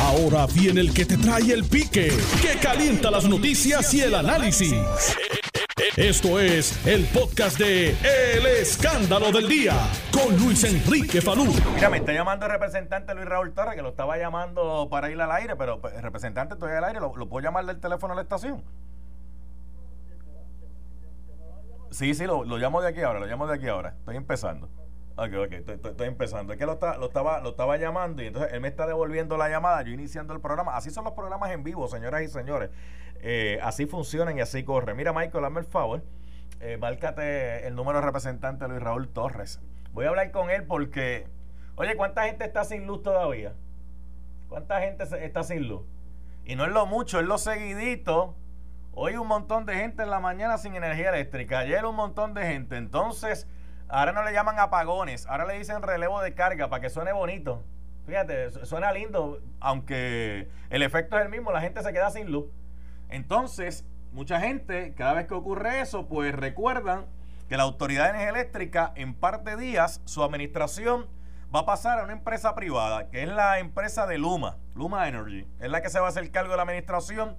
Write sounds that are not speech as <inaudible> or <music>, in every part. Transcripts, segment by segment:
Ahora viene el que te trae el pique, que calienta las noticias y el análisis. Esto es el podcast de El Escándalo del Día con Luis Enrique Falú. Mira, me está llamando el representante Luis Raúl Torres, que lo estaba llamando para ir al aire, pero pues, el representante todavía al aire, ¿lo, lo puedo llamar del teléfono a la estación? Sí, sí, lo, lo llamo de aquí ahora, lo llamo de aquí ahora. Estoy empezando. Ok, ok, estoy, empezando. Es que lo, estaba, llamando y entonces él me está devolviendo la llamada, yo iniciando el programa. Así son los programas en vivo, señoras y señores. Eh, así funcionan y así corre. Mira, Michael, hazme el favor. Eh, márcate el número de representante Luis Raúl Torres. Voy a hablar con él porque, oye, ¿cuánta gente está sin luz todavía? ¿Cuánta gente está sin luz? Y no es lo mucho, es lo seguidito. Hoy un montón de gente en la mañana sin energía eléctrica. Ayer un montón de gente. Entonces, ahora no le llaman apagones. Ahora le dicen relevo de carga para que suene bonito. Fíjate, su- suena lindo, aunque el efecto es el mismo, la gente se queda sin luz. Entonces, mucha gente, cada vez que ocurre eso, pues recuerdan que la Autoridad de Energía Eléctrica en par de días, su administración va a pasar a una empresa privada, que es la empresa de Luma, Luma Energy. Es la que se va a hacer cargo de la administración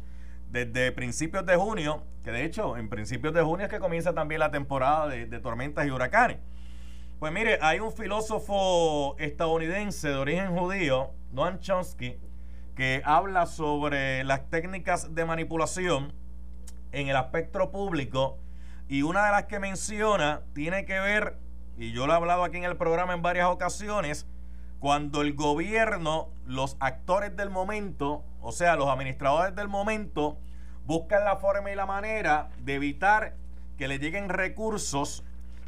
desde principios de junio, que de hecho en principios de junio es que comienza también la temporada de, de tormentas y huracanes. Pues mire, hay un filósofo estadounidense de origen judío, Noam Chomsky, que habla sobre las técnicas de manipulación en el aspecto público y una de las que menciona tiene que ver, y yo lo he hablado aquí en el programa en varias ocasiones, cuando el gobierno, los actores del momento, o sea, los administradores del momento, buscan la forma y la manera de evitar que le lleguen recursos,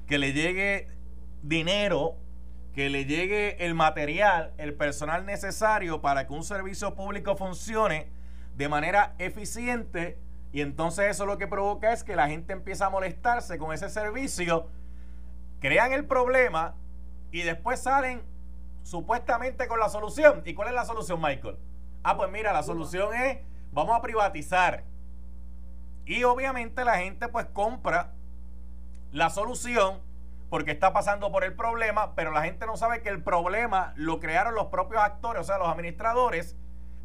que le llegue dinero, que le llegue el material, el personal necesario para que un servicio público funcione de manera eficiente y entonces eso lo que provoca es que la gente empieza a molestarse con ese servicio, crean el problema y después salen supuestamente con la solución. ¿Y cuál es la solución, Michael? Ah, pues mira, la solución es vamos a privatizar. Y obviamente la gente pues compra la solución porque está pasando por el problema, pero la gente no sabe que el problema lo crearon los propios actores, o sea, los administradores,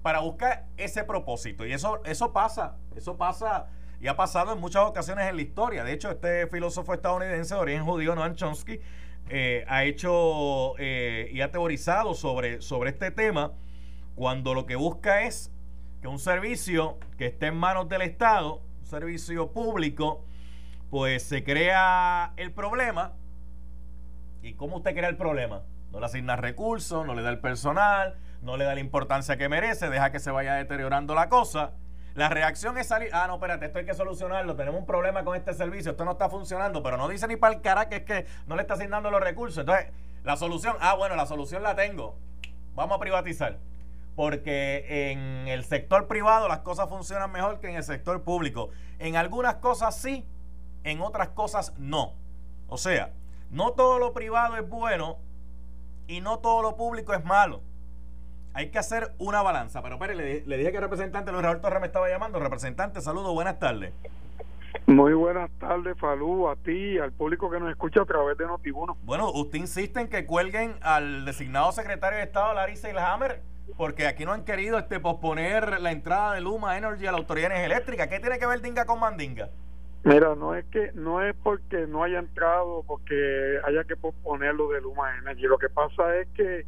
para buscar ese propósito. Y eso, eso pasa, eso pasa y ha pasado en muchas ocasiones en la historia. De hecho, este filósofo estadounidense de origen judío, Noam Chomsky, eh, ha hecho eh, y ha teorizado sobre, sobre este tema cuando lo que busca es que un servicio que esté en manos del Estado, un servicio público, pues se crea el problema. ¿Y cómo usted crea el problema? No le asigna recursos, no le da el personal, no le da la importancia que merece, deja que se vaya deteriorando la cosa. La reacción es salir, ah, no, espérate, esto hay que solucionarlo, tenemos un problema con este servicio, esto no está funcionando, pero no dice ni para el cara que es que no le está asignando los recursos. Entonces, la solución, ah, bueno, la solución la tengo, vamos a privatizar. Porque en el sector privado las cosas funcionan mejor que en el sector público. En algunas cosas sí, en otras cosas no. O sea, no todo lo privado es bueno y no todo lo público es malo. Hay que hacer una balanza. Pero espere, le, le dije que el representante Luis Raúl Torres me estaba llamando. Representante, saludos, buenas tardes. Muy buenas tardes, Falú, a ti y al público que nos escucha a través de Notibuno. Bueno, usted insiste en que cuelguen al designado secretario de Estado, Larry Seilhammer, porque aquí no han querido este posponer la entrada de Luma Energy a la Autoridad Eléctrica. ¿Qué tiene que ver Dinga con Mandinga? Mira, no es que no es porque no haya entrado, porque haya que posponerlo de Luma Energy. Lo que pasa es que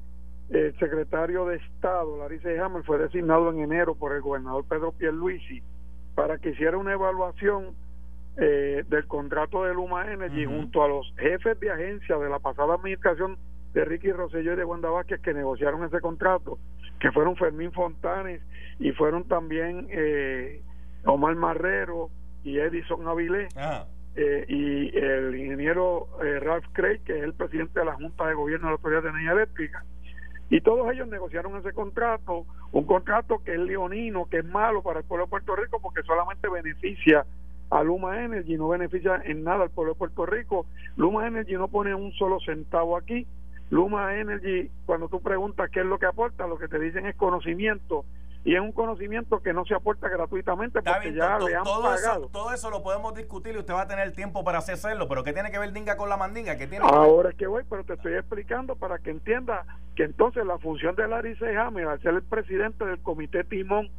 el secretario de Estado, Larry Hammer, fue designado en enero por el gobernador Pedro Pierluisi para que hiciera una evaluación eh, del contrato de Luma Energy junto a los jefes de agencia de la pasada administración de Ricky Rosselló y de Wanda Vázquez que negociaron ese contrato, que fueron Fermín Fontanes y fueron también eh, Omar Marrero y Edison Avilés Ajá. eh, y el ingeniero eh, Ralph Craig, que es el presidente de la Junta de Gobierno de la Autoridad de Energía Eléctrica. Y todos ellos negociaron ese contrato, un contrato que es leonino, que es malo para el pueblo de Puerto Rico porque solamente beneficia a Luma Energy, no beneficia en nada al pueblo de Puerto Rico. Luma Energy no pone un solo centavo aquí. Luma Energy, cuando tú preguntas qué es lo que aporta, lo que te dicen es conocimiento y es un conocimiento que no se aporta gratuitamente porque ya le han todo pagado. Eso, todo eso lo podemos discutir y usted va a tener tiempo para hacerlo, pero ¿qué tiene que ver Dinga con la mandinga? ¿Qué tiene Ahora es que voy, pero te estoy explicando para que entienda que entonces la función de Larry Hammer, al ser el presidente del comité Timón,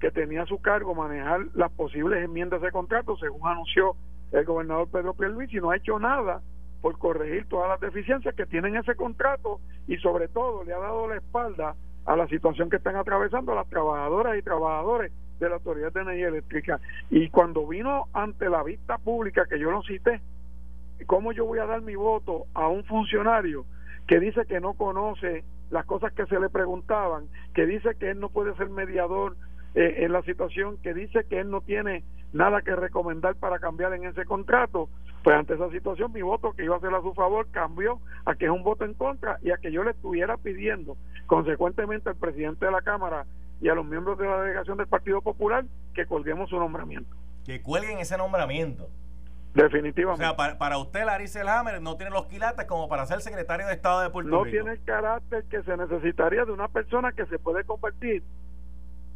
que tenía a su cargo manejar las posibles enmiendas de contrato, según anunció el gobernador Pedro Pierluisi, no ha hecho nada por corregir todas las deficiencias que tienen ese contrato y sobre todo le ha dado la espalda a la situación que están atravesando las trabajadoras y trabajadores de la Autoridad de Energía Eléctrica. Y cuando vino ante la vista pública, que yo lo cité, ¿cómo yo voy a dar mi voto a un funcionario que dice que no conoce las cosas que se le preguntaban, que dice que él no puede ser mediador eh, en la situación, que dice que él no tiene nada que recomendar para cambiar en ese contrato? Pues ante esa situación mi voto que iba a ser a su favor cambió a que es un voto en contra y a que yo le estuviera pidiendo consecuentemente al presidente de la Cámara y a los miembros de la delegación del Partido Popular que colguemos su nombramiento. Que cuelguen ese nombramiento. Definitivamente. O sea, para, usted, Larissa Elhammer, no tiene los quilates como para ser secretario de Estado de Puerto Rico. No tiene el carácter que se necesitaría de una persona que se puede convertir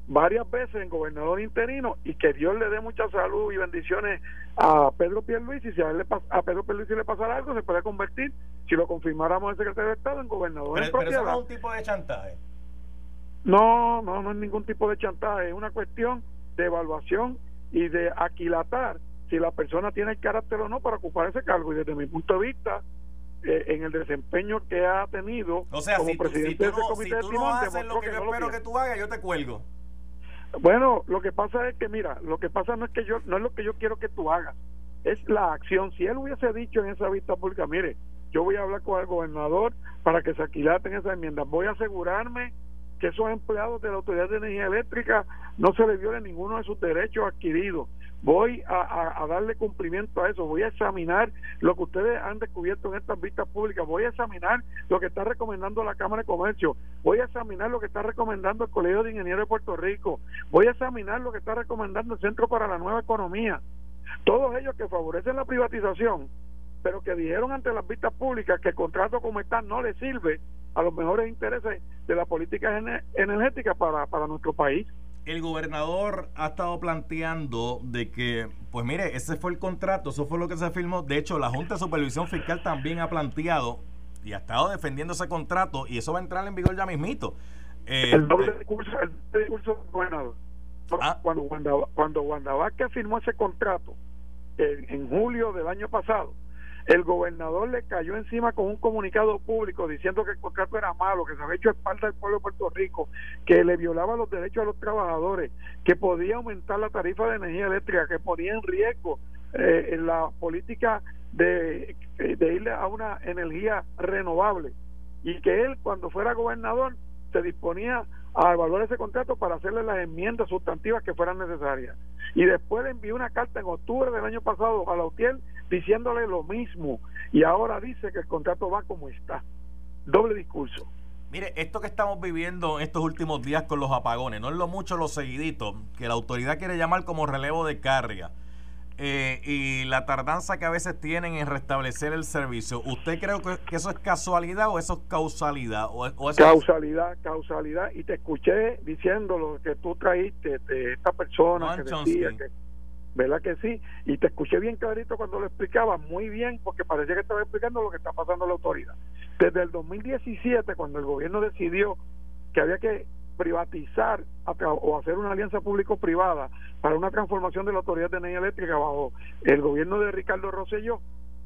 varias veces en gobernador interino y que Dios le dé mucha salud y bendiciones a Pedro Pierluisi. Si a, él le, a Pedro Pierluisi le pasara algo se puede convertir si lo confirmáramos el secretario de Estado en gobernador pero, pero eso no es un tipo de chantaje. No, no, no es ningún tipo de chantaje. Es una cuestión de evaluación y de aquilatar si la persona tiene el carácter o no para ocupar ese cargo. Y desde mi punto de vista eh, en el desempeño que ha tenido o sea, como si presidente tú, no, de ese comité si tú no haces lo que, yo espero que tú hagas yo te cuelgo bueno, lo que pasa es que, mira, lo que pasa no es que yo, no es lo que yo quiero que tú hagas, es la acción. Si él hubiese dicho en esa vista pública, mire, yo voy a hablar con el gobernador para que se aquilaten esas enmiendas, voy a asegurarme que esos empleados de la Autoridad de Energía Eléctrica no se les viole ninguno de sus derechos adquiridos voy a, darle cumplimiento a eso, voy a examinar lo que ustedes han descubierto en estas vistas públicas, voy a examinar lo que está recomendando la Cámara de Comercio, voy a examinar lo que está recomendando el Colegio de Ingenieros de Puerto Rico, voy a examinar lo que está recomendando el Centro para la Nueva Economía, todos ellos que favorecen la privatización, pero que dijeron ante las vistas públicas que el contrato como está no le sirve a los mejores intereses de la política energética para nuestro país el gobernador ha estado planteando de que, pues mire, ese fue el contrato, eso fue lo que se firmó. De hecho, la Junta de Supervisión Fiscal también ha planteado y ha estado defendiendo ese contrato y eso va a entrar en vigor ya mismito. Eh, el doble eh, discurso, el discurso gobernador. Ah. Cuando, cuando, cuando Wanda firmó ese contrato en julio del año pasado, el gobernador le cayó encima con un comunicado público diciendo que el contrato era malo, que se había hecho espalda al pueblo de Puerto Rico, que le violaba los derechos a los trabajadores, que podía aumentar la tarifa de energía eléctrica, que ponía en riesgo eh, la política de, de ir a una energía renovable y que él cuando fuera gobernador se disponía a evaluar ese contrato para hacerle las enmiendas sustantivas que fueran necesarias. Y después le envió una carta en octubre del año pasado a la UTIEL diciéndole lo mismo. Y ahora dice que el contrato va como está. Doble discurso. Mire, esto que estamos viviendo estos últimos días con los apagones, no es lo mucho lo seguidito, que la autoridad quiere llamar como relevo de carga eh, y la tardanza que a veces tienen en restablecer el servicio, ¿usted cree que, eso es casualidad o eso es causalidad? O, causalidad, causalidad. Y te escuché diciendo lo que tú traíste de esta persona que decía que, ¿verdad que sí? Y te escuché bien clarito cuando lo explicaba, muy bien, porque parecía que estaba explicando lo que está pasando la autoridad. Desde el 2017, cuando el gobierno decidió que había que privatizar o hacer una alianza público-privada para una transformación de la Autoridad de Energía Eléctrica bajo el gobierno de Ricardo Rosselló.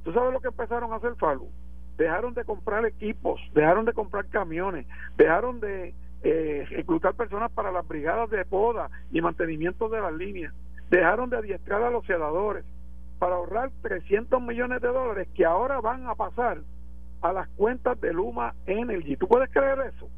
¿Tú sabes lo que empezaron a hacer, Falu? Dejaron de comprar equipos, dejaron de comprar camiones, dejaron de eh, reclutar personas para las brigadas de poda y mantenimiento de las líneas, dejaron de adiestrar a los sedadores para ahorrar 300 millones de dólares que ahora van a pasar a las cuentas de Luma Energy. ¿Tú puedes creer eso?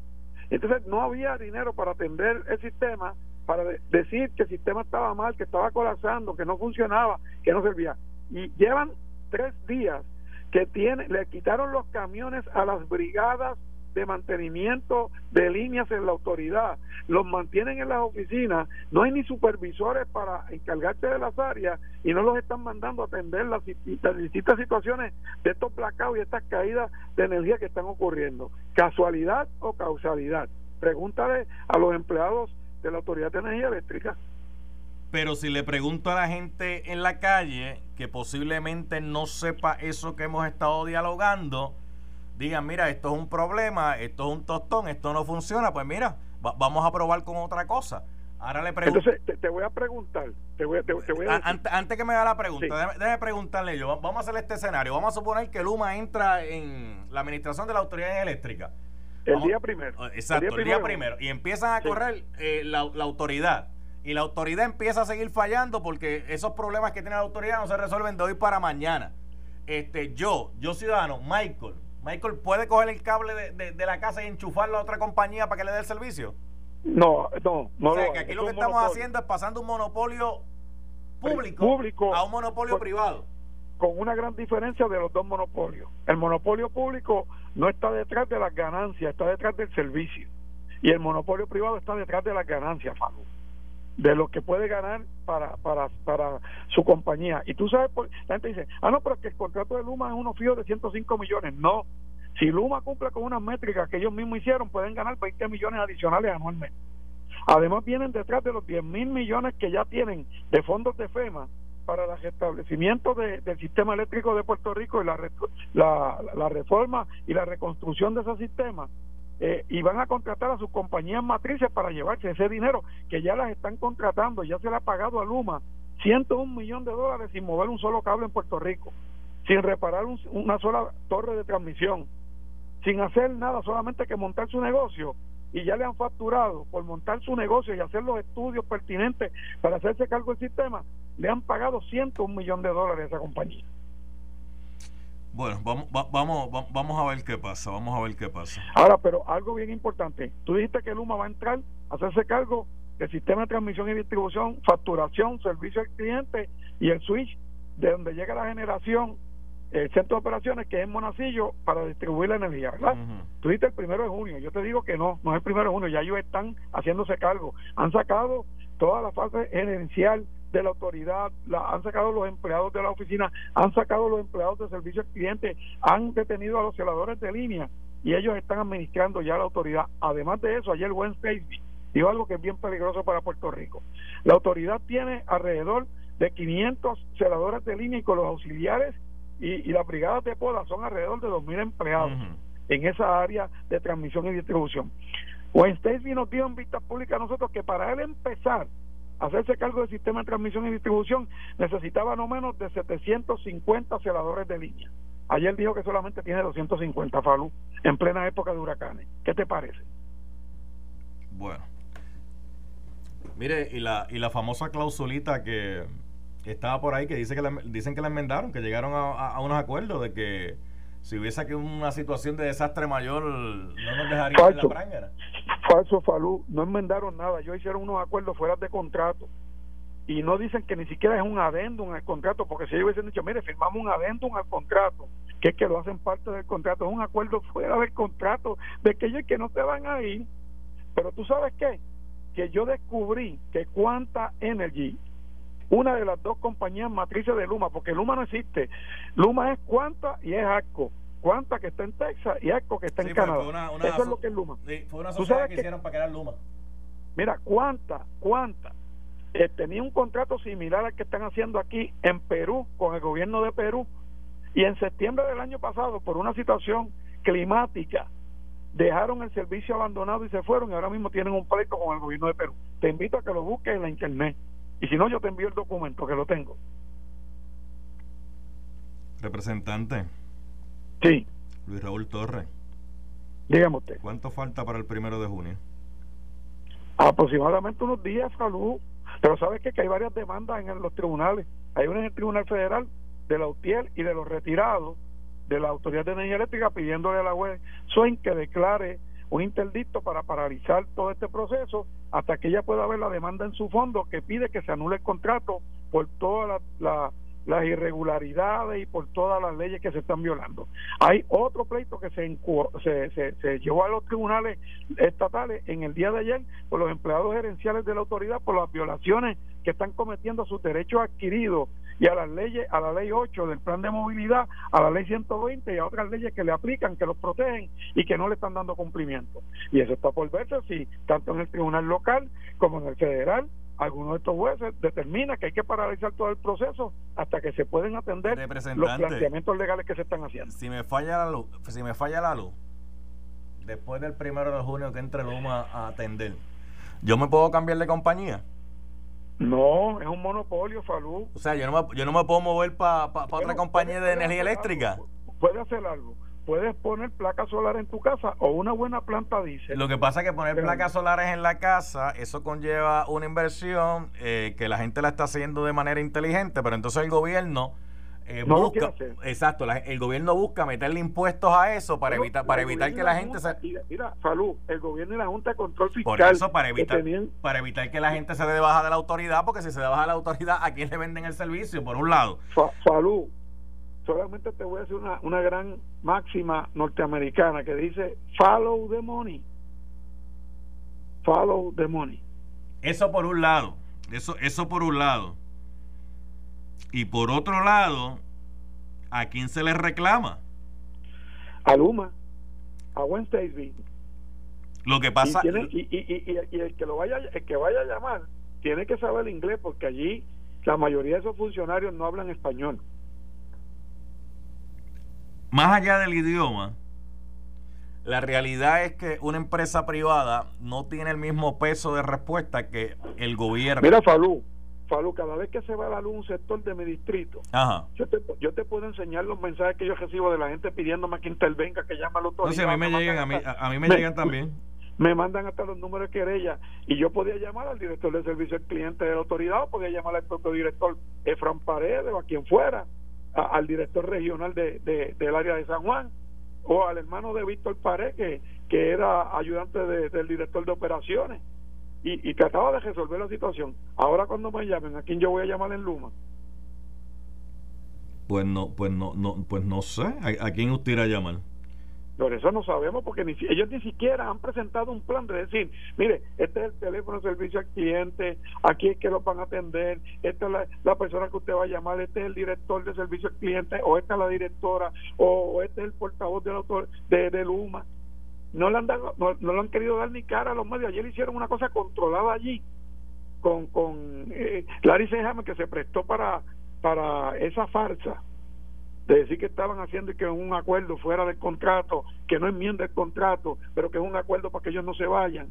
Entonces no había dinero para atender el sistema, para decir que el sistema estaba mal, que estaba colapsando, que no funcionaba, que no servía. Y llevan tres días que tiene, le quitaron los camiones a las brigadas de mantenimiento de líneas en la autoridad, los mantienen en las oficinas, no hay ni supervisores para encargarse de las áreas y no los están mandando a atender las, distintas situaciones de estos placados y estas caídas de energía que están ocurriendo. ¿Casualidad o causalidad? Pregúntale a los empleados de la Autoridad de Energía Eléctrica. Pero si le pregunto a la gente en la calle que posiblemente no sepa eso que hemos estado dialogando, digan, mira, esto es un problema, esto es un tostón, esto no funciona, pues mira, vamos a probar con otra cosa. Ahora le pregunto. Entonces, te, voy a preguntar. Te voy, te, voy a antes, que me haga la pregunta, déjeme, preguntarle yo. Vamos a hacer este escenario. Vamos a suponer que Luma entra en la administración de la autoridad eléctrica. El día primero. Oh, exacto, el día, primero. Y empiezan a correr eh, la, autoridad. Y la autoridad empieza a seguir fallando porque esos problemas que tiene la autoridad no se resuelven de hoy para mañana. Este, yo, yo ciudadano, Michael, Michael, ¿puede coger el cable de, de la casa y enchufarlo a otra compañía para que le dé el servicio? No, no, no. O sea, que aquí lo que estamos haciendo es pasando un monopolio público, a un monopolio privado. Con una gran diferencia de los dos monopolios. El monopolio público no está detrás de las ganancias, está detrás del servicio. Y el monopolio privado está detrás de las ganancias, Falu. De lo que puede ganar para, para, para su compañía. Y tú sabes, la gente dice, ah, no, pero es que el contrato de Luma es uno fijo de 105 millones. No, si Luma cumple con unas métricas que ellos mismos hicieron, pueden ganar 20 millones adicionales anualmente. Además, vienen detrás de los 10 mil millones que ya tienen de fondos de FEMA para el restablecimiento del sistema eléctrico de Puerto Rico y la, la, reforma y la reconstrucción de ese sistema. Eh, y van a contratar a sus compañías matrices para llevarse ese dinero que ya las están contratando, ya se le ha pagado a Luma 101 millones de dólares sin mover un solo cable en Puerto Rico, sin reparar una sola torre de transmisión, sin hacer nada, solamente que montar su negocio y ya le han facturado por montar su negocio y hacer los estudios pertinentes para hacerse cargo del sistema, le han pagado un millón de dólares a esa compañía. Bueno, vamos, vamos, vamos a ver qué pasa, vamos a ver qué pasa. Ahora, pero algo bien importante, tú dijiste que Luma va a entrar a hacerse cargo del sistema de transmisión y distribución, facturación, servicio al cliente y el switch de donde llega la generación el centro de operaciones que es en Monacillo para distribuir la energía, ¿verdad? Tú dices el primero de junio, yo te digo que no, no es el primero de junio, ya ellos están haciéndose cargo, han sacado toda la fase gerencial de la autoridad, la, han sacado los empleados de la oficina, han sacado los empleados de servicio al cliente, han detenido a los celadores de línea y ellos están administrando ya la autoridad. Además de eso, ayer Wednesday dijo algo que es bien peligroso para Puerto Rico. La autoridad tiene alrededor de 500 celadores de línea y con los auxiliares y, las brigadas de poda son alrededor de 2.000 empleados en esa área de transmisión y distribución. Wayne nos dio en vista pública a nosotros que para él empezar hacerse cargo del sistema de transmisión y distribución necesitaba no menos de 750 celadores de línea. Ayer dijo que solamente tiene 250 Falú en plena época de huracanes. ¿Qué te parece? Bueno. Mire, y la, y la famosa clausulita que estaba por ahí que dice que dicen que la enmendaron, que llegaron a, unos acuerdos de que si hubiese aquí una situación de desastre mayor, no nos dejarían Falso. la prángara. Falso, Falú, no enmendaron nada. Ellos hicieron unos acuerdos fuera de contrato y no dicen que ni siquiera es un adendum al contrato, porque si ellos hubiesen dicho, mire, firmamos un adendum al contrato, que es que lo hacen parte del contrato, es un acuerdo fuera del contrato de que ellos que no te van a ir. Pero tú sabes qué? Que yo descubrí que Cuanta Energy una de las dos compañías matrices de Luma, porque Luma no existe. Luma es Cuanta y es ARCO. Cuanta que está en Texas y ARCO que está en Canadá. Eso es lo que es Luma. fue una sociedad que, hicieron para crear Luma. Mira, Cuanta, Cuanta eh, tenía un contrato similar al que están haciendo aquí en Perú con el gobierno de Perú y en septiembre del año pasado por una situación climática dejaron el servicio abandonado y se fueron y ahora mismo tienen un pleito con el gobierno de Perú. Te invito a que lo busques en la internet. Y si no, yo te envío el documento que lo tengo. Representante. Sí. Luis Raúl Torres. Dígame usted. ¿Cuánto falta para el primero de junio? Aproximadamente unos días, salud. Pero sabes que hay varias demandas en los tribunales. Hay una en el Tribunal Federal de la UTIEL y de los retirados de la Autoridad de Energía Eléctrica pidiéndole a la web SUEN que declare un interdicto para paralizar todo este proceso hasta que ella pueda ver la demanda en su fondo que pide que se anule el contrato por todas las irregularidades y por todas las leyes que se están violando. Hay otro pleito que se, se, se, llevó a los tribunales estatales en el día de ayer por los empleados gerenciales de la autoridad por las violaciones que están cometiendo sus derechos adquiridos y a las leyes, a la ley 8 del plan de movilidad, a la ley 120 y a otras leyes que le aplican, que los protegen y que no le están dando cumplimiento. Y eso está por verse si tanto en el tribunal local como en el federal, algunos de estos jueces determina que hay que paralizar todo el proceso hasta que se pueden atender los planteamientos legales que se están haciendo. Si me falla la luz, si me falla la luz, después del primero de junio que entre Luma a atender, ¿yo me puedo cambiar de compañía? No, es un monopolio, Falú. O sea, yo no me, yo no me puedo mover para otra compañía de energía eléctrica. puede hacer algo puedes poner placas solares en tu casa o una buena planta dice. Lo que pasa es que poner placas solares en la casa, eso conlleva una inversión eh, que la gente la está haciendo de manera inteligente, pero entonces el gobierno eh, busca, exacto, el gobierno busca meterle impuestos a eso para evitar para evitar que la, gente se mira, salud, el gobierno y la Junta de Control Fiscal por eso para evitar para evitar que la gente se dé baja de la autoridad, porque si se dé baja de la autoridad, ¿a quién le venden el servicio? Por un lado. salud, solamente te voy a decir una, una gran máxima norteamericana que dice follow the money. Follow the money. Eso por un lado. Eso, eso por un lado. Y por otro lado, ¿a quién se le reclama? A Luma, a Wednesday Lo que pasa. Y, y, y, y, el que lo vaya, el que vaya a llamar, tiene que saber inglés porque allí la mayoría de esos funcionarios no hablan español más allá del idioma, la realidad es que una empresa privada no tiene el mismo peso de respuesta que el gobierno. Mira, Falú, Falú, cada vez que se va a la luz un sector de mi distrito, Yo, te, yo te puedo enseñar los mensajes que yo recibo de la gente pidiéndome que intervenga, que llame a los autoridad. No, a mí me, llegan, a mí, a mí me, llegan también. <laughs> Me mandan hasta los números de querella y yo podía llamar al director de servicio al cliente de la autoridad o podía llamar al propio director Efran Paredes o a quien fuera al director regional de, del área de San Juan o al hermano de Víctor Pared que, que era ayudante del director de operaciones y, trataba de resolver la situación. Ahora cuando me llamen, ¿a quién yo voy a llamar en Luma? Pues no, pues no, no, pues no sé. ¿A, a quién usted irá a llamar? Por eso no sabemos, porque ni, ellos ni siquiera han presentado un plan de decir, mire, este es el teléfono de servicio al cliente, aquí es que lo van a atender, esta es la, persona que usted va a llamar, este es el director de servicio al cliente, o esta es la directora, o, este es el portavoz del autor de, de Luma. No le han dado, no, no le han querido dar ni cara a los medios. Ayer hicieron una cosa controlada allí con, con eh, Larry Sehame que se prestó para, para esa farsa de decir que estaban haciendo que un acuerdo fuera del contrato, que no enmienda el contrato, pero que es un acuerdo para que ellos no se vayan.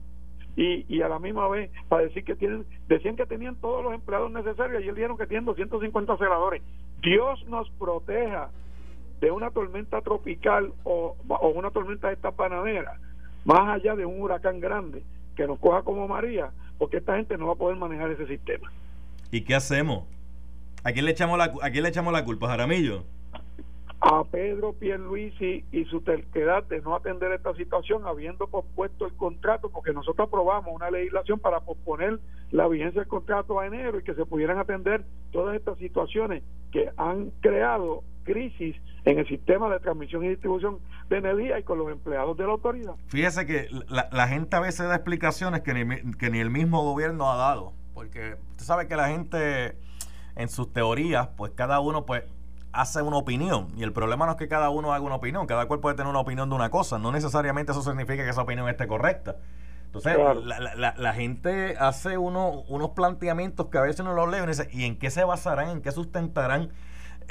Y, y a la misma vez para decir que tienen, decían que tenían todos los empleados necesarios ellos dijeron que tienen 250 celadores. Dios nos proteja de una tormenta tropical o, o una tormenta de esta panadera, más allá de un huracán grande que nos coja como María, porque esta gente no va a poder manejar ese sistema. ¿Y qué hacemos? ¿A quién le echamos la, a quién le echamos la culpa, Jaramillo? a Pedro Pierluisi y su terquedad de no atender esta situación habiendo pospuesto el contrato porque nosotros aprobamos una legislación para posponer la vigencia del contrato a enero y que se pudieran atender todas estas situaciones que han creado crisis en el sistema de transmisión y distribución de energía y con los empleados de la autoridad. Fíjese que la, gente a veces da explicaciones que ni, que ni el mismo gobierno ha dado, porque usted sabe que la gente en sus teorías, pues cada uno pues hace una opinión. Y el problema no es que cada uno haga una opinión, cada cual puede tener una opinión de una cosa, no necesariamente eso significa que esa opinión esté correcta. Entonces, la, la, gente hace uno, unos planteamientos que a veces no los lee y dice, ¿y en qué se basarán, en qué sustentarán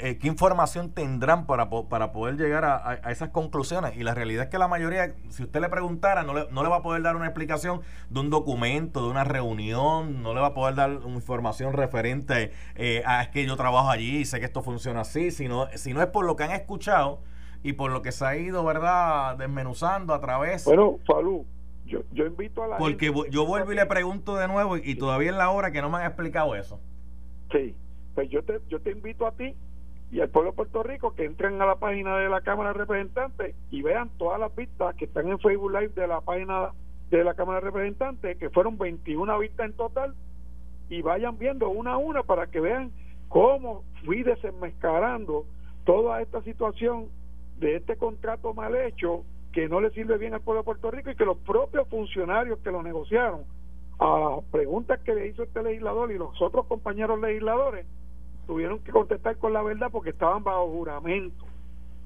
eh, qué información tendrán para, para poder llegar a, esas conclusiones. Y la realidad es que la mayoría, si usted le preguntara, no le, no le va a poder dar una explicación de un documento, de una reunión, no le va a poder dar información referente eh, a es que yo trabajo allí y sé que esto funciona así, sino, no es por lo que han escuchado y por lo que se ha ido, ¿verdad?, desmenuzando a través. Bueno, Falú, yo, yo invito a la Porque yo vuelvo y le pregunto de nuevo y, todavía es la hora que no me han explicado eso. Sí, pues yo te, yo te invito a ti y al pueblo de Puerto Rico que entren a la página de la Cámara de Representantes y vean todas las vistas que están en Facebook Live de la página de la Cámara de Representantes, que fueron 21 vistas en total, y vayan viendo una a una para que vean cómo fui desenmascarando toda esta situación de este contrato mal hecho que no le sirve bien al pueblo de Puerto Rico y que los propios funcionarios que lo negociaron a preguntas que le hizo este legislador y los otros compañeros legisladores tuvieron que contestar con la verdad porque estaban bajo juramento.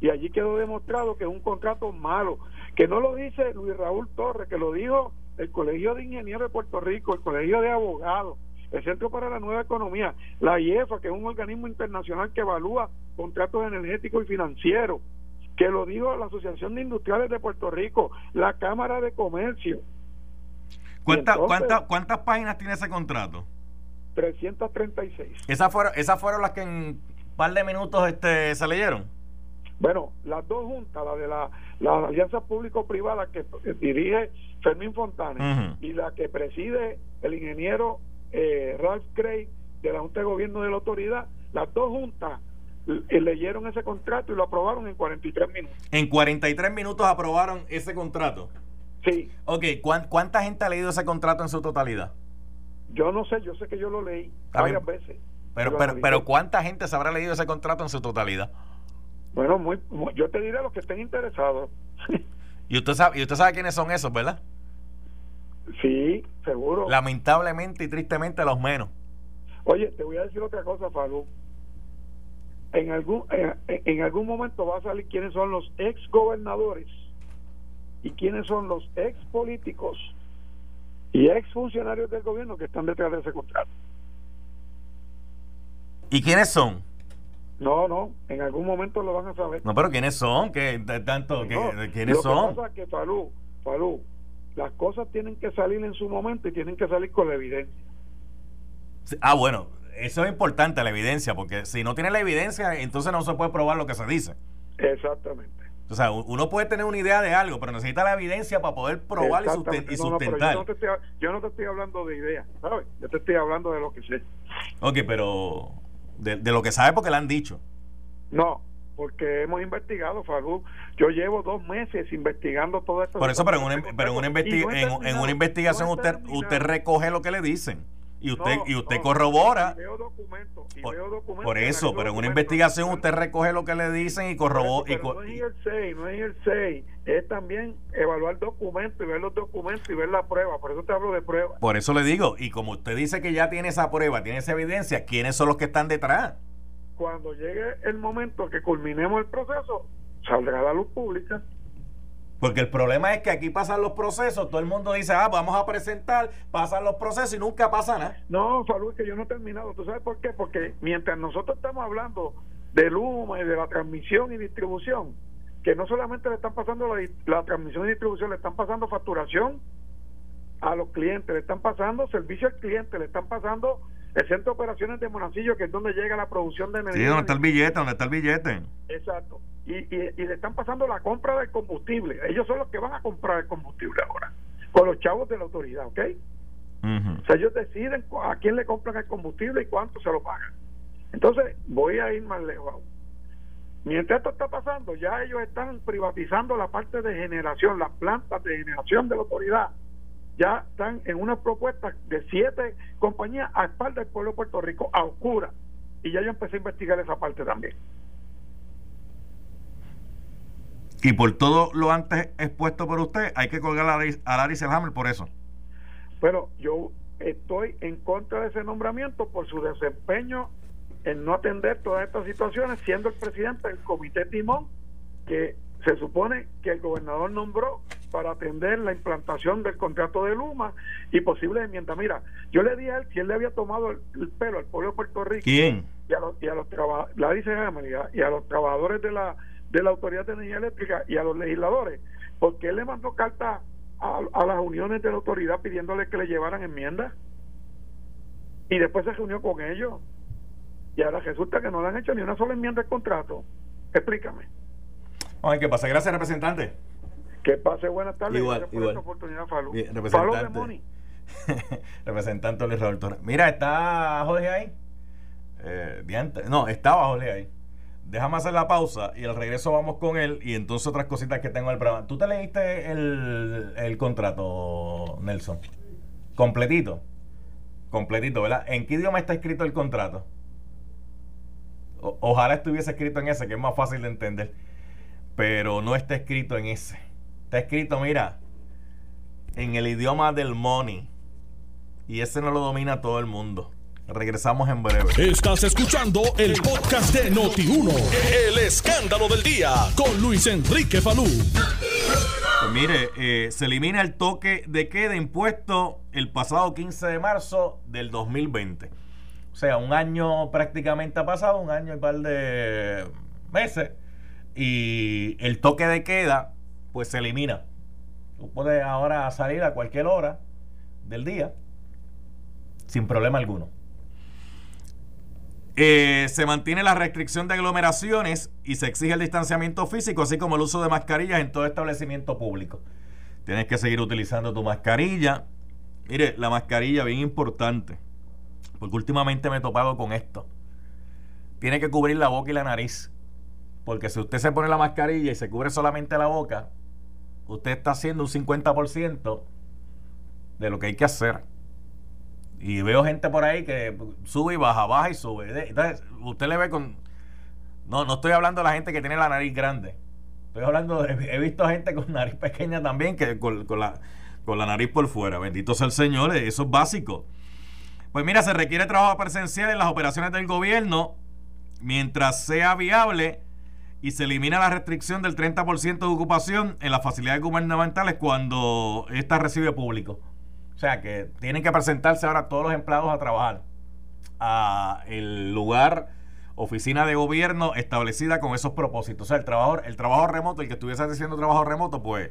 Y allí quedó demostrado que es un contrato malo, que no lo dice Luis Raúl Torres, que lo dijo el Colegio de Ingenieros de Puerto Rico, el Colegio de Abogados, el Centro para la Nueva Economía, la IEFA, que es un organismo internacional que evalúa contratos energéticos y financieros, que lo dijo la Asociación de Industriales de Puerto Rico, la Cámara de Comercio. ¿Cuánta, cuánta, ¿Cuántas páginas tiene ese contrato? 336. ¿Esas fueron, esas fueron las que en un par de minutos este, se leyeron? Bueno, las dos juntas, la de la, la alianza público-privada que dirige Fermín Fontana y la que preside el ingeniero eh, Ralph Craig de la Junta de Gobierno de la Autoridad, las dos juntas eh, leyeron ese contrato y lo aprobaron en 43 minutos. En 43 minutos aprobaron ese contrato. Sí. Ok, ¿cuánta gente ha leído ese contrato en su totalidad? Yo no sé, yo sé que yo lo leí varias veces. Pero, pero, pero ¿cuánta gente se habrá leído ese contrato en su totalidad? Bueno, muy, yo te diré a los que estén interesados. <laughs> y usted sabe, y usted sabe quiénes son esos, ¿verdad? Sí, seguro. Lamentablemente y tristemente los menos. Oye, te voy a decir otra cosa, Falú. En algún, en, en algún momento va a salir quiénes son los ex gobernadores y quiénes son los ex políticos y ex funcionarios del gobierno que están detrás de ese contrato. ¿Y quiénes son? No, no, en algún momento lo van a saber. No, pero ¿quiénes son? ¿Qué, tanto, que, ¿Quiénes lo son? Que pasa es que, Falú, Falú, las cosas tienen que salir en su momento y tienen que salir con la evidencia. Ah, bueno, eso es importante, la evidencia, porque si no tiene la evidencia, entonces no se puede probar lo que se dice. Exactamente. O sea, uno puede tener una idea de algo, pero necesita la evidencia para poder probar y, sustentar. yo, no te estoy, yo, no te estoy, hablando de ideas, ¿sabes? Yo te estoy hablando de lo que sé. Ok, pero de, lo que sabe porque le han dicho. No, porque hemos investigado, Farú. Yo llevo dos meses investigando todo esto. Por eso, pero en una, pero en una, en, una investigación usted, usted recoge lo que le dicen y usted y usted corrobora. veo documentos, por, por, eso, pero en una investigación usted recoge lo que le dicen y corrobora. Y no es el 6, no es el 6, es también evaluar documentos y ver los documentos y ver la prueba. Por eso te hablo de prueba. Por eso le digo, y como usted dice que ya tiene esa prueba, tiene esa evidencia, ¿quiénes son los que están detrás? Cuando llegue el momento que culminemos el proceso, saldrá a la luz pública. Porque el problema es que aquí pasan los procesos, todo el mundo dice, ah, vamos a presentar, pasan los procesos y nunca pasa nada. No, Salud, que yo no he terminado. ¿Tú sabes por qué? Porque mientras nosotros estamos hablando de Luma y de la transmisión y distribución, que no solamente le están pasando la, transmisión y distribución, le están pasando facturación a los clientes, le están pasando servicio al cliente, le están pasando el centro de operaciones de Monacillo, que es donde llega la producción de energía. Sí, donde está el billete, donde está el billete. Exacto y, y, le están pasando la compra del combustible. Ellos son los que van a comprar el combustible ahora, con los chavos de la autoridad, ¿ok? O sea, ellos deciden a quién le compran el combustible y cuánto se lo pagan. Entonces, voy a ir más lejos. Mientras esto está pasando, ya ellos están privatizando la parte de generación, las plantas de generación de la autoridad. Ya están en una propuesta de siete compañías a espaldas del pueblo de Puerto Rico, a oscura. Y ya yo empecé a investigar esa parte también. Y por todo lo antes expuesto por usted, hay que colgar a Larry Selhammer por eso. Bueno, yo estoy en contra de ese nombramiento por su desempeño en no atender todas estas situaciones, siendo el presidente del comité Timón, que se supone que el gobernador nombró para atender la implantación del contrato de Luma y posibles enmiendas. Mira, yo le dije a él que él le había tomado el, pelo al pueblo de Puerto Rico. ¿Quién? Y a los, y a los, y a los trabajadores de la de la Autoridad de Energía Eléctrica y a los legisladores, porque él le mandó carta a, las uniones de la autoridad pidiéndole que le llevaran enmiendas y después se reunió con ellos y ahora resulta que no le han hecho ni una sola enmienda al contrato. Explícame. Ay, ¿qué pasa? Gracias, representante. Que pase buenas tardes. Igual, por esta oportunidad, Falú. representante. <laughs> representante Luis Roberto. Mira, ¿está Jorge ahí? Eh, no, estaba Jorge ahí déjame hacer la pausa y al regreso vamos con él y entonces otras cositas que tengo en el programa. ¿Tú te leíste el, el contrato, Nelson? Completito. Completito, ¿verdad? ¿En qué idioma está escrito el contrato? ojalá estuviese escrito en ese, que es más fácil de entender. Pero no está escrito en ese. Está escrito, mira, en el idioma del money. Y ese no lo domina todo el mundo. Regresamos en breve. Estás escuchando el podcast de Noti1. El escándalo del día con Luis Enrique Falú. Pues mire, eh, se elimina el toque de queda impuesto el pasado 15 de marzo del 2020. O sea, un año prácticamente ha pasado, un año y un par de meses. Y el toque de queda, pues se elimina. Tú puedes ahora salir a cualquier hora del día sin problema alguno. Eh, se mantiene la restricción de aglomeraciones y se exige el distanciamiento físico, así como el uso de mascarillas en todo establecimiento público. Tienes que seguir utilizando tu mascarilla. Mire, la mascarilla, bien importante, porque últimamente me he topado con esto. Tiene que cubrir la boca y la nariz. Porque si usted se pone la mascarilla y se cubre solamente la boca, usted está haciendo un 50% de lo que hay que hacer. Y veo gente por ahí que sube y baja, baja y sube. Entonces, usted le ve con... No, no estoy hablando de la gente que tiene la nariz grande. Estoy hablando de... He visto gente con nariz pequeña también, que con, la, con la nariz por fuera. Bendito sea el Señor, eso es básico. Pues mira, se requiere trabajo presencial en las operaciones del gobierno mientras sea viable y se elimina la restricción del 30% de ocupación en las facilidades gubernamentales cuando ésta recibe público. O sea que tienen que presentarse ahora todos los empleados a trabajar a el lugar, oficina de gobierno establecida con esos propósitos. O sea, el trabajo, el trabajo remoto, el que estuviese haciendo trabajo remoto, pues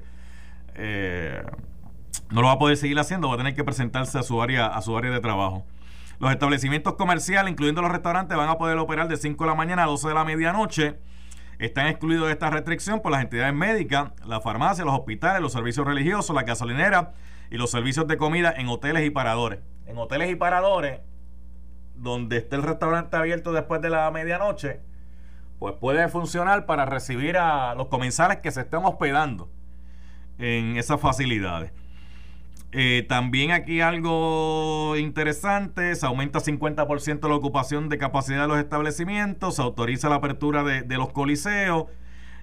eh, no lo va a poder seguir haciendo, va a tener que presentarse a su área, a su área de trabajo. Los establecimientos comerciales, incluyendo los restaurantes, van a poder operar de 5 de la mañana a 12 de la medianoche. Están excluidos de esta restricción por las entidades médicas, la farmacia, los hospitales, los servicios religiosos, la gasolinera y los servicios de comida en hoteles y paradores. En hoteles y paradores, donde esté el restaurante abierto después de la medianoche, pues puede funcionar para recibir a los comensales que se estén hospedando en esas facilidades. Eh, también aquí algo interesante, se aumenta 50% la ocupación de capacidad de los establecimientos, se autoriza la apertura de, los coliseos,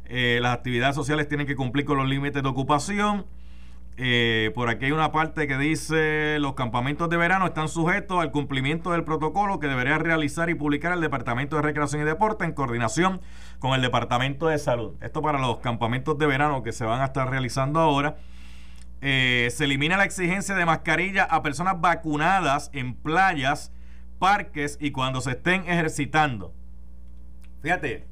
eh, las actividades sociales tienen que cumplir con los límites de ocupación eh, por aquí hay una parte que dice los campamentos de verano están sujetos al cumplimiento del protocolo que debería realizar y publicar el Departamento de Recreación y Deporte en coordinación con el Departamento de Salud. Esto para los campamentos de verano que se van a estar realizando ahora. Eh, se elimina la exigencia de mascarilla a personas vacunadas en playas, parques y cuando se estén ejercitando. Fíjate,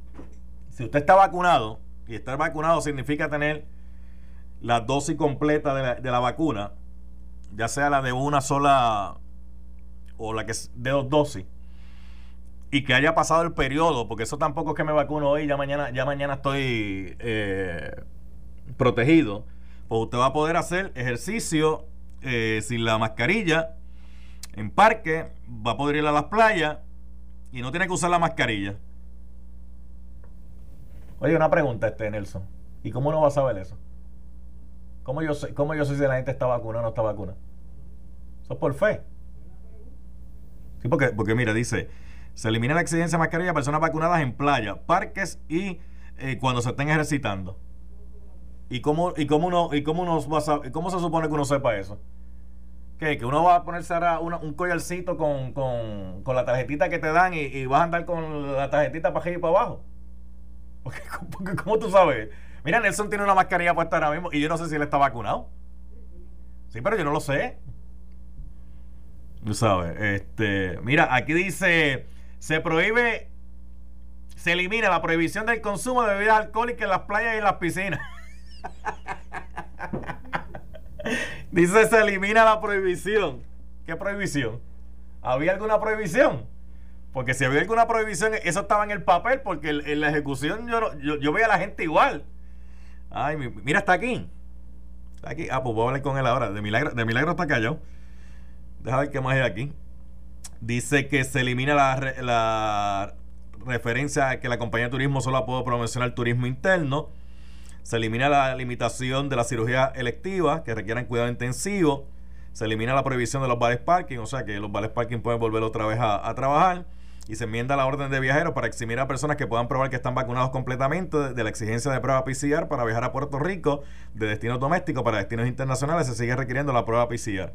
si usted está vacunado, y estar vacunado significa tener la dosis completa de la, de la vacuna, ya sea la de una sola o la que es de dos dosis, y que haya pasado el periodo, porque eso tampoco es que me vacuno hoy, ya mañana, ya mañana estoy eh, protegido, pues usted va a poder hacer ejercicio eh, sin la mascarilla en parque, va a poder ir a las playas y no tiene que usar la mascarilla. Oye, una pregunta, este Nelson. ¿Y cómo no va a saber eso? ¿Cómo yo, sé, ¿Cómo yo sé si la gente está vacunada o no está vacunada? Eso es por fe. Sí, porque, porque mira, dice, se elimina la exigencia de mascarilla a personas vacunadas en playa, parques y eh, cuando se estén ejercitando. ¿Y cómo, y cómo uno, y cómo uno cómo se supone que uno sepa eso? ¿Qué? Que uno va a ponerse ahora un collarcito con, con, con, la tarjetita que te dan y, y, vas a andar con la tarjetita para arriba y para abajo. <laughs> Porque, porque ¿cómo tú sabes? Mira, Nelson tiene una mascarilla puesta ahora mismo y yo no sé si él está vacunado. Sí, pero yo no lo sé. Tú sabes, este, mira, aquí dice, se prohíbe, se elimina la prohibición del consumo de bebidas alcohólicas en las playas y en las piscinas. <laughs> dice, se elimina la prohibición. ¿Qué prohibición? ¿Había alguna prohibición? Porque si había alguna prohibición, eso estaba en el papel, porque en la ejecución yo, yo, yo veía a la gente igual. Ay, mira, está aquí. Está aquí. Ah, pues voy a hablar con él ahora. De milagro, de milagro está callado. Déjame ver qué más hay aquí. Dice que se elimina la, referencia a que la compañía de turismo solo puede promocionar turismo interno. Se elimina la limitación de la cirugía electiva que requieran cuidado intensivo. Se elimina la prohibición de los bares parking, o sea que los bares parking pueden volver otra vez a trabajar y se enmienda la orden de viajeros para eximir a personas que puedan probar que están vacunados completamente de, la exigencia de prueba PCR para viajar a Puerto Rico de destinos domésticos para destinos internacionales. Se sigue requiriendo la prueba PCR.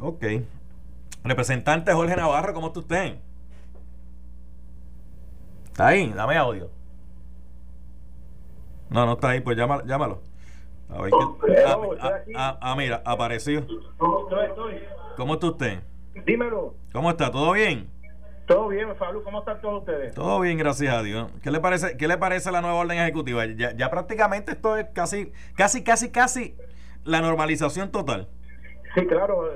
Ok. Representante Jorge Navarro, ¿cómo está usted? ¿Está ahí? Dame audio. No, no está ahí, pues llámalo. llámalo. A ver qué- ah, ah, ah, ah, mira, apareció. ¿Cómo está usted? Dímelo. ¿Cómo está? ¿Todo bien? Todo bien, Pablo. ¿Cómo están todos ustedes? Todo bien, gracias a Dios. ¿Qué le parece, qué le parece la nueva orden ejecutiva? Ya, ya prácticamente esto es casi, casi, casi, casi la normalización total. Sí, claro.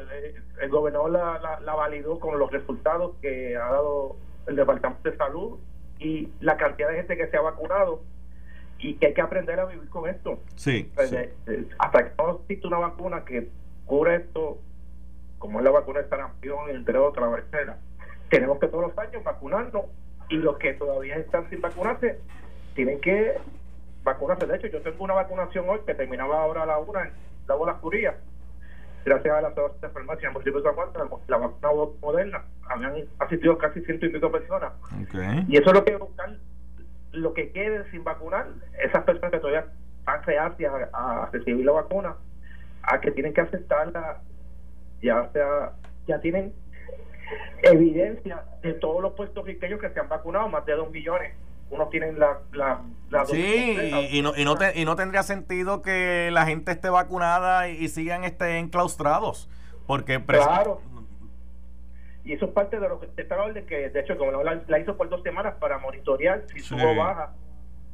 El gobernador la, la, la validó con los resultados que ha dado el Departamento de Salud y la cantidad de gente que se ha vacunado y que hay que aprender a vivir con esto. Sí. Eh, sí. eh, Hasta que no existe una vacuna que cure esto, como es la vacuna de sarampión, entre otras, etcétera, tenemos que todos los años vacunarnos y los que todavía están sin vacunarse tienen que vacunarse. De hecho, yo tengo una vacunación hoy que terminaba ahora a la una en la bola curía. Gracias a la de farmacia en el municipio de San Juan, la, vacuna moderna, habían asistido casi ciento y pico personas. Y eso es lo que buscar, lo que quede sin vacunar, esas personas que todavía están reacias a, a recibir la vacuna, a que tienen que aceptarla, ya sea, ya tienen evidencia de todos los puertorriqueños que se han vacunado, más de dos millones. Unos tienen la, la, Sí, y, y no, y, no te- y no tendría sentido que la gente esté vacunada y, y sigan este, enclaustrados. Porque Claro. Y eso es parte de lo que esta orden que, de hecho, como la, la hizo por dos semanas para monitorear si subo baja,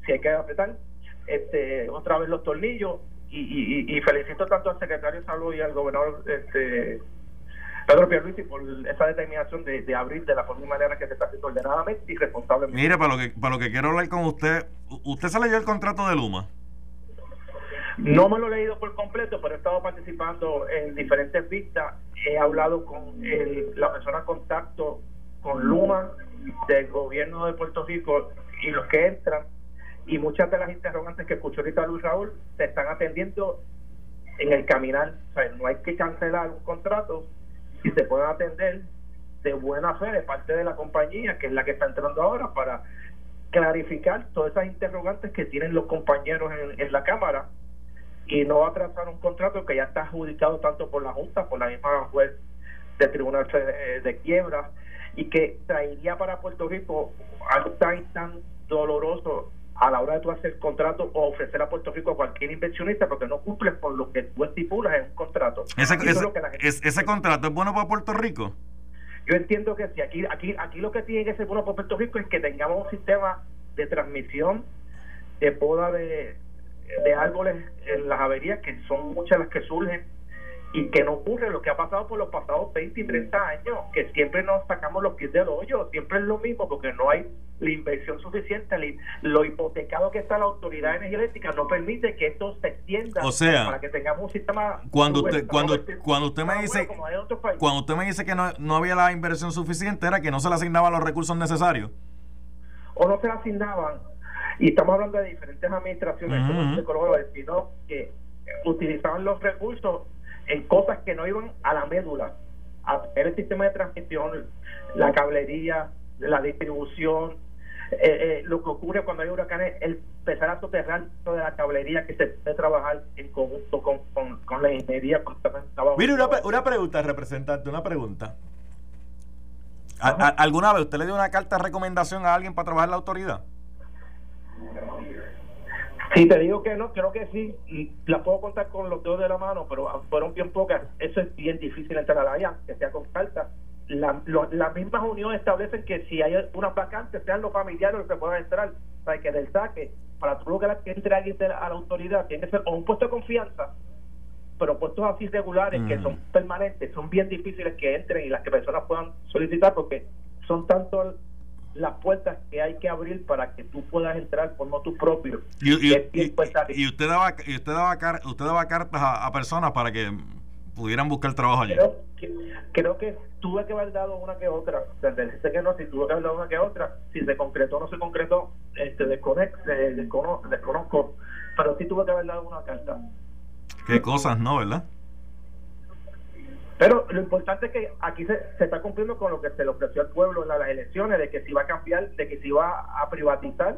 si hay que apretar este, otra vez los tornillos. Y, y- y felicito tanto al secretario de Salud y al gobernador este, Pedro Pierluisi por esa determinación de, de abrir de la forma y manera que se está haciendo ordenadamente y responsablemente. Mire, para lo que para lo que quiero hablar con usted, ¿usted se leyó el contrato de Luma? No me lo he leído por completo, pero he estado participando en diferentes vistas. He hablado con el- la persona en contacto con Luma del gobierno de Puerto Rico y los que entran. Y muchas de las interrogantes que escuchó ahorita Luis Raúl se están atendiendo en el caminar. O sea, no hay que cancelar un contrato si se pueden atender de buena fe de parte de la compañía, que es la que está entrando ahora, para clarificar todas esas interrogantes que tienen los compañeros en, la Cámara y no atrasar un contrato que ya está adjudicado tanto por la Junta, por la misma juez del Tribunal Fe- de Quiebra, y que traería para Puerto Rico algo tan, tan doloroso a la hora de tú hacer contrato o ofrecer a Puerto Rico a cualquier inversionista porque no cumples con lo que tú estipulas en contrato. Ese, es- contrato es bueno para Puerto Rico. yo entiendo que si aquí aquí aquí lo que tiene que ser bueno por Puerto Rico es que tengamos un sistema de transmisión de poda de, de árboles en las averías que son muchas las que surgen y que no ocurre lo que ha pasado por los pasados 20 y 30 años que siempre nos sacamos los pies del hoyo siempre es lo mismo porque no hay la inversión suficiente lo hipotecado que está la autoridad energética no permite que esto se extienda O sea, para que tengamos un sistema Cuando usted, cuando, vertical, cuando usted me dice, bueno como cuando usted me dice que no, no había la inversión suficiente, era que no se le asignaban los recursos necesarios. o no se le asignaban. Y estamos hablando de diferentes administraciones, Ujú. como dice Colorado, sino que utilizaban los recursos en cosas que no iban a la médula, a el sistema de transmisión, la cablería, la distribución, eh, eh, lo que ocurre cuando hay huracanes, el empezar a soterrar toda la cablería que se puede trabajar en conjunto con, con, con la ingeniería. con. Mire, una, una pregunta, representante, una pregunta. ¿A- a- ¿Alguna vez usted le dio una carta de recomendación a alguien para trabajar en la autoridad? Si te digo que no, creo que sí, y la puedo contar con los dedos de la mano, pero fueron bien pocas. Eso es bien difícil entrar a la área, que sea con carta. La, las mismas uniones establecen que si hay unas vacantes, sean los familiares los que puedan entrar, sea, que del saque, para tú lograr que entre alguien a la autoridad, tiene que ser o un puesto de confianza, pero puestos así regulares, que Mm. son permanentes, son bien difíciles que entren y las que personas puedan solicitar, porque son tanto las puertas que hay que abrir para que tú puedas entrar por motu propio. Y, y- y- y usted daba, y usted daba, car- usted daba cartas a, a personas para que pudieran buscar trabajo allí. Creo que, creo que tuve que haber dado una que otra. O sea, sé que no, si tuve que haber dado una que otra. Si se concretó o no se concretó, este, eh, descono- desconozco. Pero sí tuve que haber dado una carta. Qué cosas, ¿no? ¿Verdad? Pero lo importante es que aquí se, se está cumpliendo con lo que se le ofreció al pueblo en la- las elecciones, de que se iba a cambiar, de que se iba a privatizar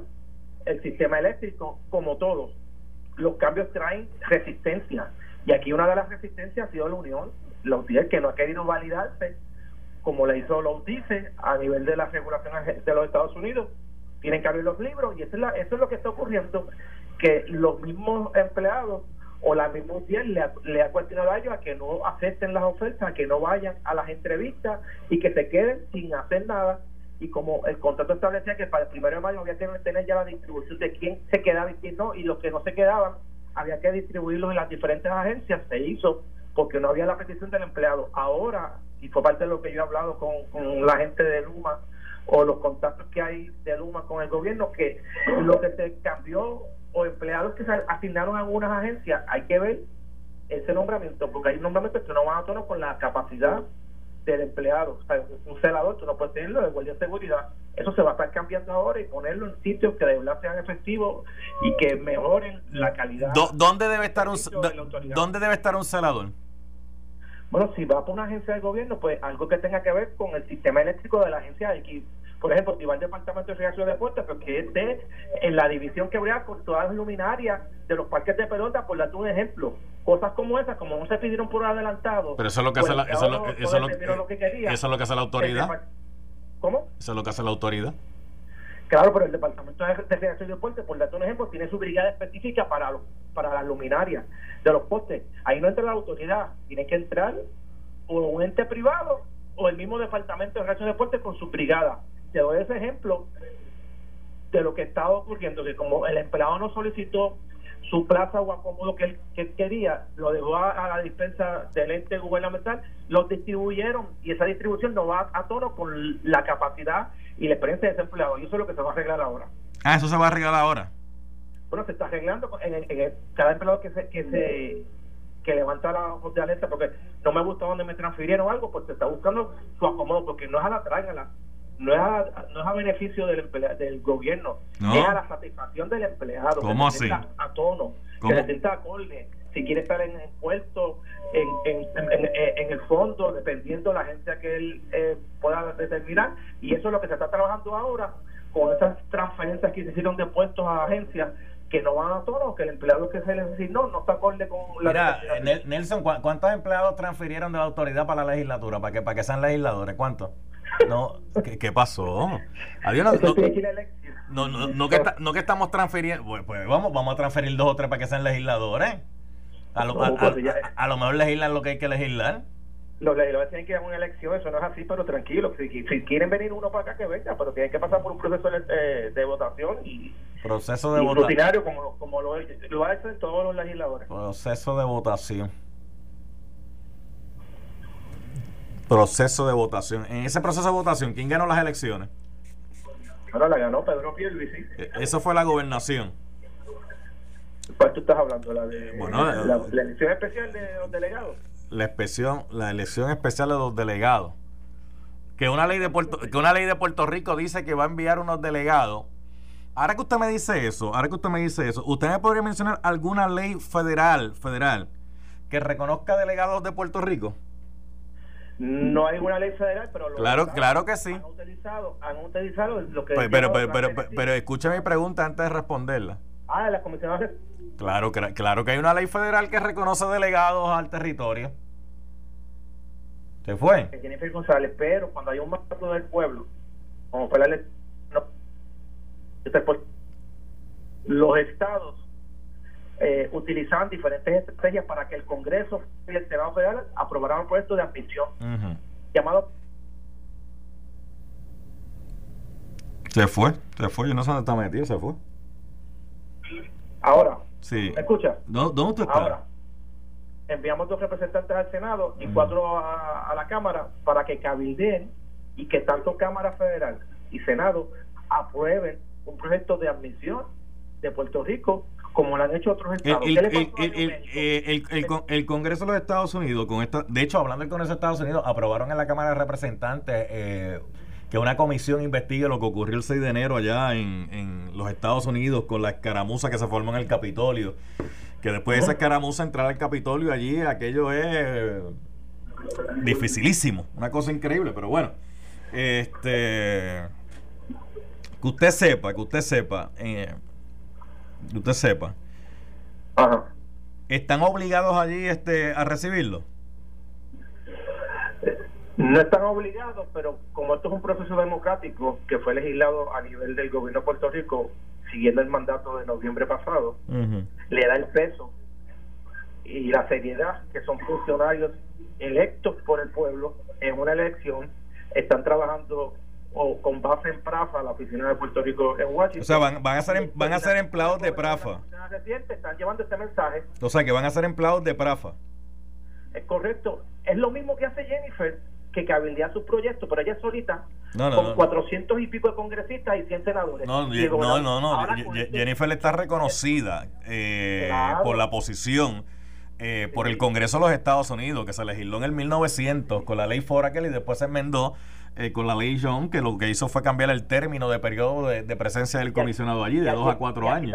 el sistema eléctrico, como todos. Los cambios traen resistencia. Y aquí una de las resistencias ha sido la Unión, la UTIER, que no ha querido validarse, como le hizo la UTICE a nivel de las regulaciones de los Estados Unidos. Tienen que abrir los libros y eso es, la- eso es lo que está ocurriendo, que los mismos empleados o la misma UCIEL le, le, ha cuestionado a ellos a que no acepten las ofertas, a que no vayan a las entrevistas y que se queden sin hacer nada. Y como el contrato establecía que para el primero de mayo había que tener ya la distribución de quién se quedaba y quién no, y los que no se quedaban había que distribuirlos en las diferentes agencias, se hizo porque no había la petición del empleado. Ahora, y fue parte de lo que yo he hablado con, con la gente de Luma o los contactos que hay de Luma con el gobierno, que lo que se cambió o empleados que se asignaron a algunas agencias, hay que ver ese nombramiento, porque hay nombramientos que no van a tono con la capacidad del empleado. O sea, un celador, tú no puedes tenerlo de guardia de seguridad. Eso se va a estar cambiando ahora y ponerlo en sitios que de verdad sean efectivos y que mejoren la calidad. ¿Dónde debe estar un, ¿dónde debe estar un celador? Bueno, si va por una agencia del gobierno, pues algo que tenga que ver con el sistema eléctrico de la agencia X. Por ejemplo, si va al Departamento de Recreación de Deportes, pues que esté en la división que con todas las luminarias de los parques de pelota, por darte un ejemplo. Cosas como esas, como no se pidieron por adelantado. Pero eso es lo que hace la, eso, lo, eso, lo, que quería, eso es lo que hace la autoridad. ¿Cómo? Eso es lo que hace la autoridad. Claro, pero el Departamento de Recreación y Deportes, por darte un ejemplo, tiene su brigada específica para los, para las luminarias de los postes. Ahí no entra la autoridad, tiene que entrar o un ente privado o el mismo Departamento de Recreación y Deportes con su brigada. Te doy ese ejemplo de lo que estaba ocurriendo, que como el empleado no solicitó su plaza o acomodo que él, quería, lo dejó a, la dispensa del ente gubernamental, lo distribuyeron y esa distribución no va a, tono con la capacidad y la experiencia de ese empleado. Y eso es lo que se va a arreglar ahora. Ah, eso se va a arreglar ahora. Bueno, se está arreglando en, cada empleado que se, que se que levanta la voz de alerta porque no me gusta donde me transfirieron algo, pues se está buscando su acomodo, porque no es a la trágala no es a, no es a beneficio del del gobierno, es a la satisfacción del empleado. ¿Cómo así? A tono, que se sienta acorde, si quiere estar en el puesto, en, en, en, el fondo, dependiendo de la agencia que él eh, pueda determinar. Y eso es lo que se está trabajando ahora con esas transferencias que se hicieron de puestos a agencias que no van a tono, que el empleado que se les asignó no está acorde con la Mira, Nelson, ¿cuántos empleados transfirieron de la autoridad para la legislatura? ¿Para que, para que sean legisladores? ¿Cuántos? No, ¿qué, qué pasó? No, no, no, que no que estamos transfiriendo, pues, pues, vamos, vamos a transferir dos o tres para que sean legisladores. A lo, a, pues a, lo mejor legislan lo que hay que legislar. Los legisladores tienen que ir a una elección, eso no es así, pero tranquilo. Si, si quieren venir uno para acá, que venga, pero tienen que pasar por un proceso de, de votación y. Proceso de votación. como, como lo, lo hacen todos los legisladores. Proceso de votación. Proceso de votación. En ese proceso de votación, ¿quién ganó las elecciones? Ahora la ganó Pedro Pierluisi. E, eso fue la gobernación. ¿Cuál tú estás hablando? ¿La de la, elección especial de los delegados? La, elección, la elección especial de los delegados. Que una ley de Puerto, que una ley de Puerto Rico dice que va a enviar unos delegados. Ahora que usted me dice eso, ahora que usted me dice eso, ¿usted me podría mencionar alguna ley federal, federal, que reconozca delegados de Puerto Rico? No hay una ley federal, pero claro, claro que sí. Han utilizado, han utilizado lo que. Pues, pero, pero, pero, pero, escucha mi pregunta antes de responderla. Ah, la comisión Claro, claro que hay una ley federal que reconoce delegados al territorio. ¿Se fue? Jennifer González, pero cuando hay un mandato del pueblo, como fue la ley, no, los estados eh, utilizaban diferentes estrategias para que el Congreso y el Senado Federal aprobaran un proyecto de admisión llamado se fue, se fue, yo no sé dónde está metido, se fue. Ahora, sí. ¿me escucha? ¿Dónde, está? Ahora, enviamos dos representantes al Senado y cuatro a, a, la Cámara para que cabildeen y que tanto Cámara Federal y Senado aprueben un proyecto de admisión de Puerto Rico como lo han hecho otros estados. El, el, el, el, Congreso de los Estados Unidos, con esta, de hecho, hablando del Congreso de Estados Unidos, aprobaron en la Cámara de Representantes eh, que una comisión investigue lo que ocurrió el 6 de enero allá en, en los Estados Unidos con la escaramuza que se formó en el Capitolio. Que después de esa escaramuza entrar al Capitolio allí, aquello es dificilísimo, una cosa increíble, pero bueno, este que usted sepa, que usted sepa, eh, que usted sepa, ¿están obligados allí este, a recibirlo? No están obligados, pero como esto es un proceso democrático que fue legislado a nivel del gobierno de Puerto Rico, siguiendo el mandato de noviembre pasado, le da el peso y la seriedad que son funcionarios electos por el pueblo en una elección, están trabajando o con base en Prafa, la oficina de Puerto Rico en Washington. O sea, van, van a ser em, van a ser empleados de Prafa. Están llevando este mensaje. O sea, que van a ser empleados de Prafa. Es correcto. Es lo mismo que hace Jennifer, que cabildea sus proyectos, pero ella es solita, con 400 y pico de congresistas y 100 senadores. No, no, no, no. Este Jennifer está reconocida eh, por la posición. Eh, por el Congreso de los Estados Unidos, que se legisló en el 1900 con la ley Foraker y después se enmendó eh, con la ley John, que lo que hizo fue cambiar el término de periodo de, presencia del comisionado allí, de dos a cuatro años.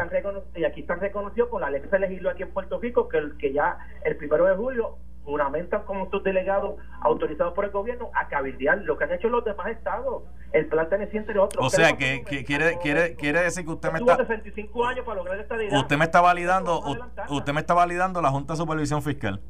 y aquí están reconocidos con la ley que se legisló aquí en Puerto Rico, que, que ya el primero de julio juramentan como sus delegados autorizados por el gobierno a cabildear lo que han hecho los demás estados. El plan teneciente de otros. O sea, que, quiere, quiere, quiere decir que usted me está... 65 años para lograr esta Usted me está validando, usted me está validando la Junta de Supervisión Fiscal.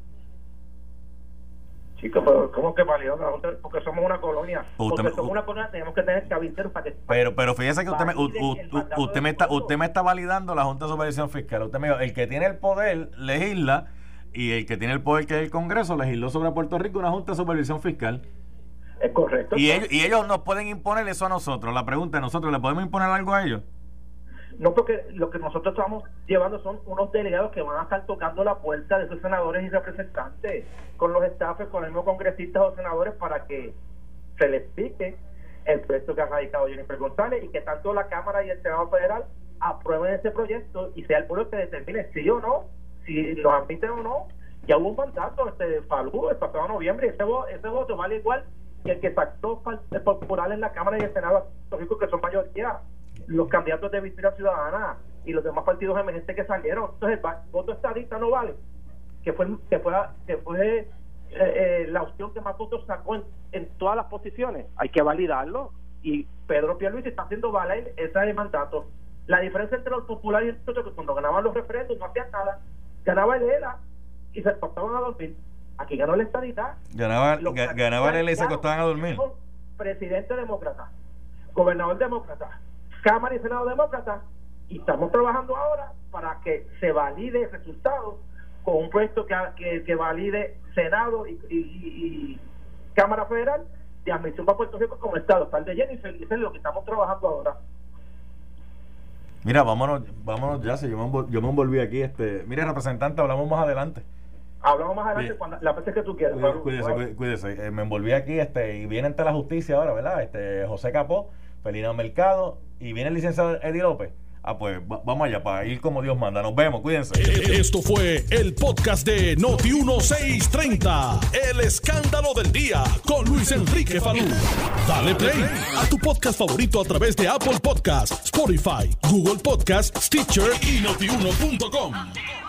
Chicos, pero ¿cómo que Junta? Porque somos una colonia. Porque somos una colonia, tenemos que tener cabilderos para que... Pero, pero fíjese que usted me, usted, me está, usted me está validando la Junta de Supervisión Fiscal. Usted me el que tiene el poder legisla y el que tiene el poder, que es el Congreso, legisló sobre Puerto Rico una Junta de Supervisión Fiscal. Es correcto. Y ellos, y ellos nos pueden imponer eso a nosotros. La pregunta es, ¿nosotros le podemos imponer algo a ellos? No, porque lo que nosotros estamos llevando son unos delegados que van a estar tocando la puerta de esos senadores y representantes con los estafes, con los mismos congresistas o senadores para que se les explique el proyecto que ha radicado Jennifer González y que tanto la Cámara y el Senado Federal aprueben ese proyecto y sea el pueblo que determine sí o no si los admiten o no, ya hubo un mandato este, Falú el pasado noviembre, ese, ese voto vale igual que el que sacó el popular en la Cámara y el Senado de Rico, que son mayoría, los candidatos de Victoria Ciudadana y los demás partidos emergentes que salieron. Entonces, el voto estadista no vale, que fue, que fue, que fue eh, eh, la opción que más votos sacó en, todas las posiciones. Hay que validarlo. Y Pedro Pierluisi está haciendo valer ese mandato. La diferencia entre los populares y otro que cuando ganaban los referendos no hacían nada ganaba el ELA y se acostaban a dormir. Aquí ganó la estadidad. Ganaba, ganaba el ELA y se acostaban a dormir. Presidente demócrata, gobernador demócrata, Cámara y Senado demócrata, y estamos trabajando ahora para que se valide el resultado con un puesto que, que, valide Senado y, Cámara Federal de admisión para Puerto Rico como Estado. Tal de Jennifer, y es lo que estamos trabajando ahora. Mira, vámonos, vámonos ya, si yo me, yo me envolví aquí. este Mire, representante, hablamos más adelante. Hablamos más adelante cuando, la vez que tú quieras. Cuídese, cuídese. Eh, me envolví aquí este y viene ante la justicia ahora, ¿verdad? este José Capó, Felina Mercado y viene el licenciado Eddie López. Ah, pues vamos allá para ir como Dios manda. Nos vemos, cuídense. Esto fue el podcast de Noti1630. El escándalo del día con Luis Enrique Falú. Dale play a tu podcast favorito a través de Apple Podcasts, Spotify, Google Podcasts, Stitcher y notiuno.com.